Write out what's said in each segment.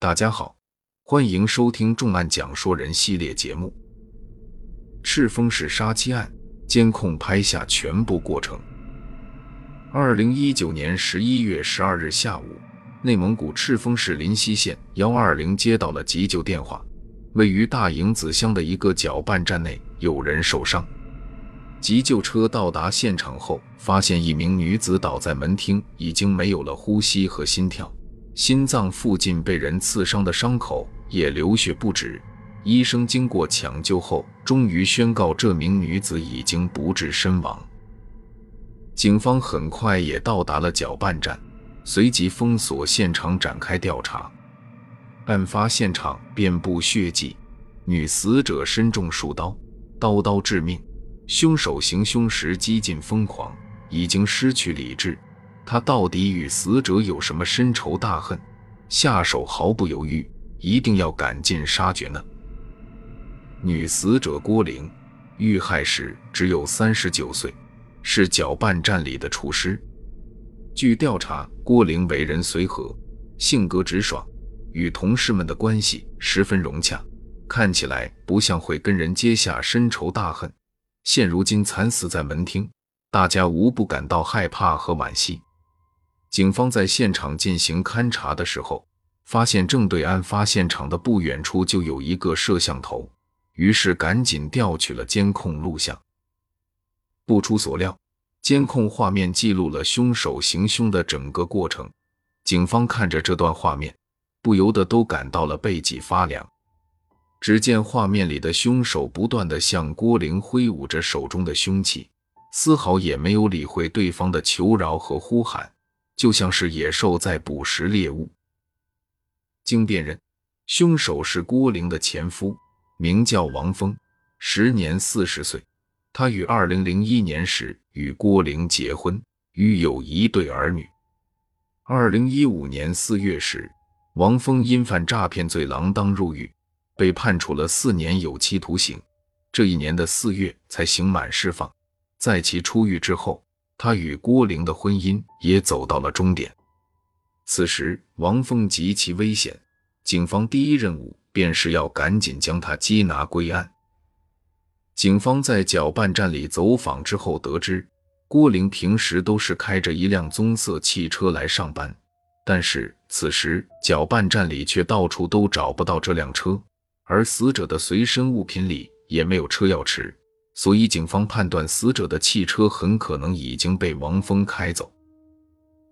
大家好，欢迎收听重案讲说人系列节目。赤峰市杀妻案监控拍下全部过程。二零一九年十一月十二日下午，内蒙古赤峰市临西县幺二零接到了急救电话，位于大营子乡的一个搅拌站内有人受伤。急救车到达现场后，发现一名女子倒在门厅，已经没有了呼吸和心跳，心脏附近被人刺伤的伤口也流血不止。医生经过抢救后，终于宣告这名女子已经不治身亡。警方很快也到达了搅拌站，随即封锁现场展开调查。案发现场遍布血迹，女死者身中数刀，刀刀致命。凶手行凶时几近疯狂，已经失去理智。他到底与死者有什么深仇大恨，下手毫不犹豫，一定要赶尽杀绝呢？女死者郭玲遇害时只有三十九岁，是搅拌站里的厨师。据调查，郭玲为人随和，性格直爽，与同事们的关系十分融洽，看起来不像会跟人结下深仇大恨。现如今惨死在门厅，大家无不感到害怕和惋惜。警方在现场进行勘查的时候，发现正对案发现场的不远处就有一个摄像头，于是赶紧调取了监控录像。不出所料，监控画面记录了凶手行凶的整个过程。警方看着这段画面，不由得都感到了背脊发凉。只见画面里的凶手不断地向郭玲挥舞着手中的凶器，丝毫也没有理会对方的求饶和呼喊，就像是野兽在捕食猎物。经辨认，凶手是郭玲的前夫，名叫王峰，时年四十岁。他于二零零一年时与郭玲结婚，育有一对儿女。二零一五年四月时，王峰因犯诈骗罪锒铛入狱。被判处了四年有期徒刑，这一年的四月才刑满释放。在其出狱之后，他与郭玲的婚姻也走到了终点。此时，王峰极其危险，警方第一任务便是要赶紧将他缉拿归案。警方在搅拌站里走访之后，得知郭玲平时都是开着一辆棕色汽车来上班，但是此时搅拌站里却到处都找不到这辆车。而死者的随身物品里也没有车钥匙，所以警方判断死者的汽车很可能已经被王峰开走。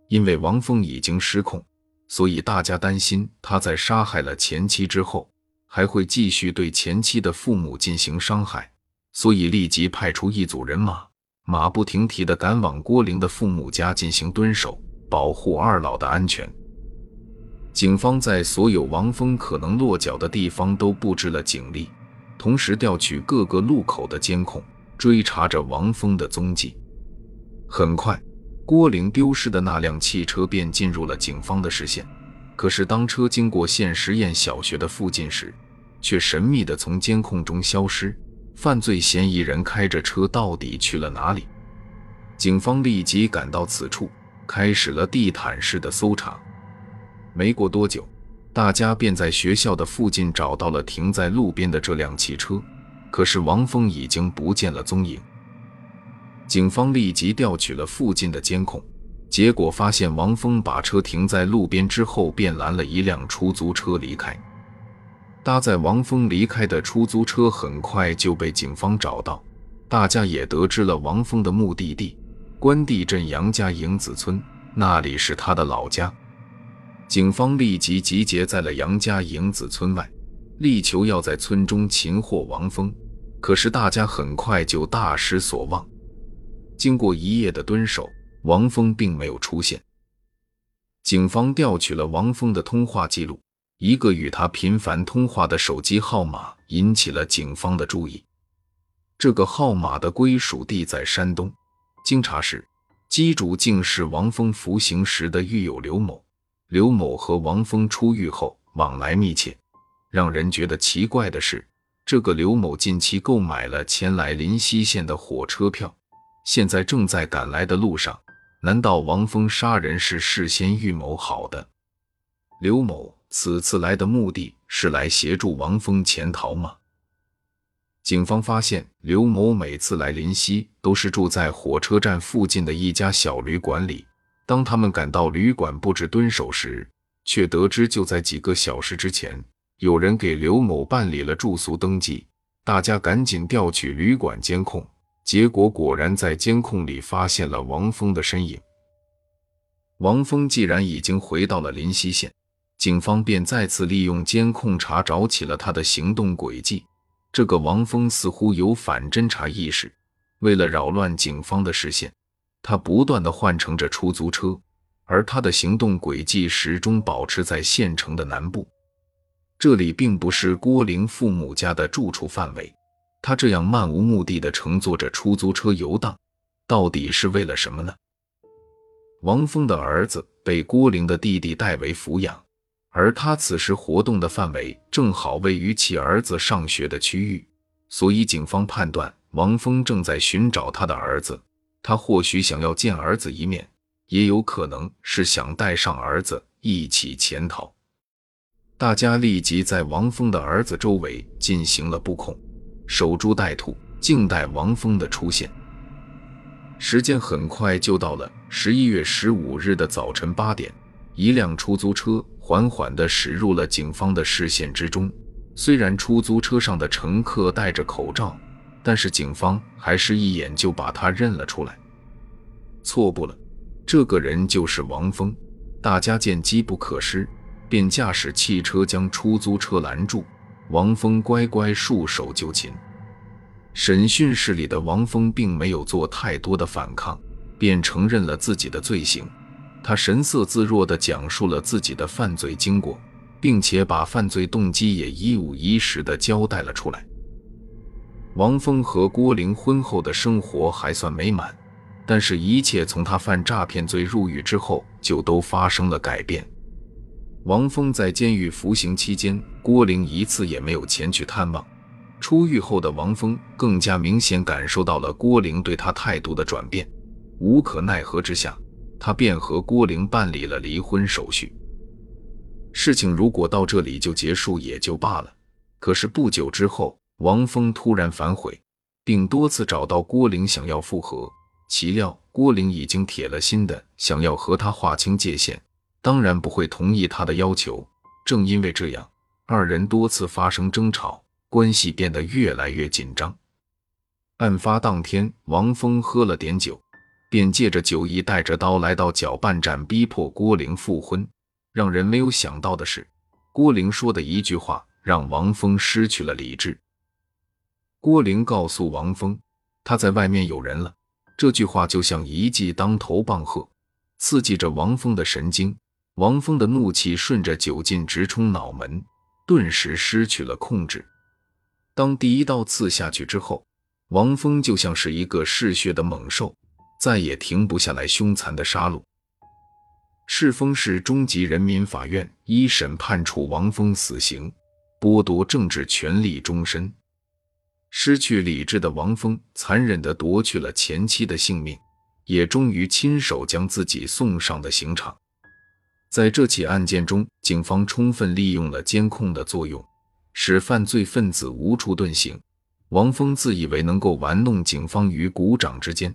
因为王峰已经失控，所以大家担心他在杀害了前妻之后，还会继续对前妻的父母进行伤害，所以立即派出一组人马，马不停蹄地赶往郭玲的父母家进行蹲守，保护二老的安全。警方在所有王峰可能落脚的地方都布置了警力，同时调取各个路口的监控，追查着王峰的踪迹。很快，郭玲丢失的那辆汽车便进入了警方的视线。可是，当车经过县实验小学的附近时，却神秘地从监控中消失。犯罪嫌疑人开着车到底去了哪里？警方立即赶到此处，开始了地毯式的搜查。没过多久，大家便在学校的附近找到了停在路边的这辆汽车，可是王峰已经不见了踪影。警方立即调取了附近的监控，结果发现王峰把车停在路边之后，便拦了一辆出租车离开。搭载王峰离开的出租车很快就被警方找到，大家也得知了王峰的目的地——关帝镇杨家营子村，那里是他的老家。警方立即集结在了杨家营子村外，力求要在村中擒获王峰。可是大家很快就大失所望。经过一夜的蹲守，王峰并没有出现。警方调取了王峰的通话记录，一个与他频繁通话的手机号码引起了警方的注意。这个号码的归属地在山东。经查实，机主竟是王峰服刑时的狱友刘某。刘某和王峰出狱后往来密切，让人觉得奇怪的是，这个刘某近期购买了前来临西县的火车票，现在正在赶来的路上。难道王峰杀人是事先预谋好的？刘某此次来的目的是来协助王峰潜逃吗？警方发现刘某每次来临溪都是住在火车站附近的一家小旅馆里。当他们赶到旅馆布置蹲守时，却得知就在几个小时之前，有人给刘某办理了住宿登记。大家赶紧调取旅馆监控，结果果然在监控里发现了王峰的身影。王峰既然已经回到了临溪县，警方便再次利用监控查找起了他的行动轨迹。这个王峰似乎有反侦查意识，为了扰乱警方的视线，他不断的换乘着出租车，而他的行动轨迹始终保持在县城的南部。这里并不是郭玲父母家的住处范围，他这样漫无目的的乘坐着出租车游荡，到底是为了什么呢？王峰的儿子被郭玲的弟弟代为抚养。而他此时活动的范围正好位于其儿子上学的区域，所以警方判断王峰正在寻找他的儿子。他或许想要见儿子一面，也有可能是想带上儿子一起潜逃。大家立即在王峰的儿子周围进行了布控，守株待兔，静待王峰的出现。时间很快就到了十一月十五日的早晨八点，一辆出租车。缓缓地驶入了警方的视线之中。虽然出租车上的乘客戴着口罩，但是警方还是一眼就把他认了出来。错不了，这个人就是王峰。大家见机不可失，便驾驶汽车将出租车拦住。王峰乖乖束手就擒。审讯室里的王峰并没有做太多的反抗，便承认了自己的罪行。他神色自若地讲述了自己的犯罪经过，并且把犯罪动机也一五一十地交代了出来。王峰和郭玲婚后的生活还算美满，但是，一切从他犯诈骗罪入狱之后就都发生了改变。王峰在监狱服刑期间，郭玲一次也没有前去探望。出狱后的王峰更加明显感受到了郭玲对他态度的转变，无可奈何之下。他便和郭玲办理了离婚手续。事情如果到这里就结束也就罢了，可是不久之后，王峰突然反悔，并多次找到郭玲想要复合。岂料郭玲已经铁了心的想要和他划清界限，当然不会同意他的要求。正因为这样，二人多次发生争吵，关系变得越来越紧张。案发当天，王峰喝了点酒。便借着酒意，带着刀来到搅拌站，逼迫郭玲复婚。让人没有想到的是，郭玲说的一句话让王峰失去了理智。郭玲告诉王峰，他在外面有人了。这句话就像一记当头棒喝，刺激着王峰的神经。王峰的怒气顺着酒劲直冲脑门，顿时失去了控制。当第一刀刺下去之后，王峰就像是一个嗜血的猛兽。再也停不下来凶残的杀戮。赤峰市中级人民法院一审判处王峰死刑，剥夺政治权利终身。失去理智的王峰残忍地夺去了前妻的性命，也终于亲手将自己送上了刑场。在这起案件中，警方充分利用了监控的作用，使犯罪分子无处遁形。王峰自以为能够玩弄警方于股掌之间。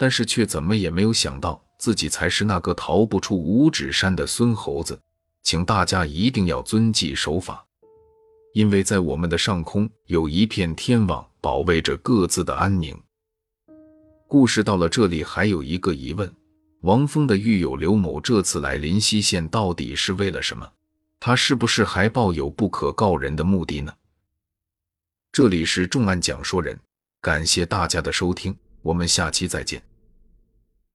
但是却怎么也没有想到，自己才是那个逃不出五指山的孙猴子。请大家一定要遵纪守法，因为在我们的上空有一片天网，保卫着各自的安宁。故事到了这里，还有一个疑问：王峰的狱友刘某这次来临溪县到底是为了什么？他是不是还抱有不可告人的目的呢？这里是重案讲说人，感谢大家的收听。我们下期再见。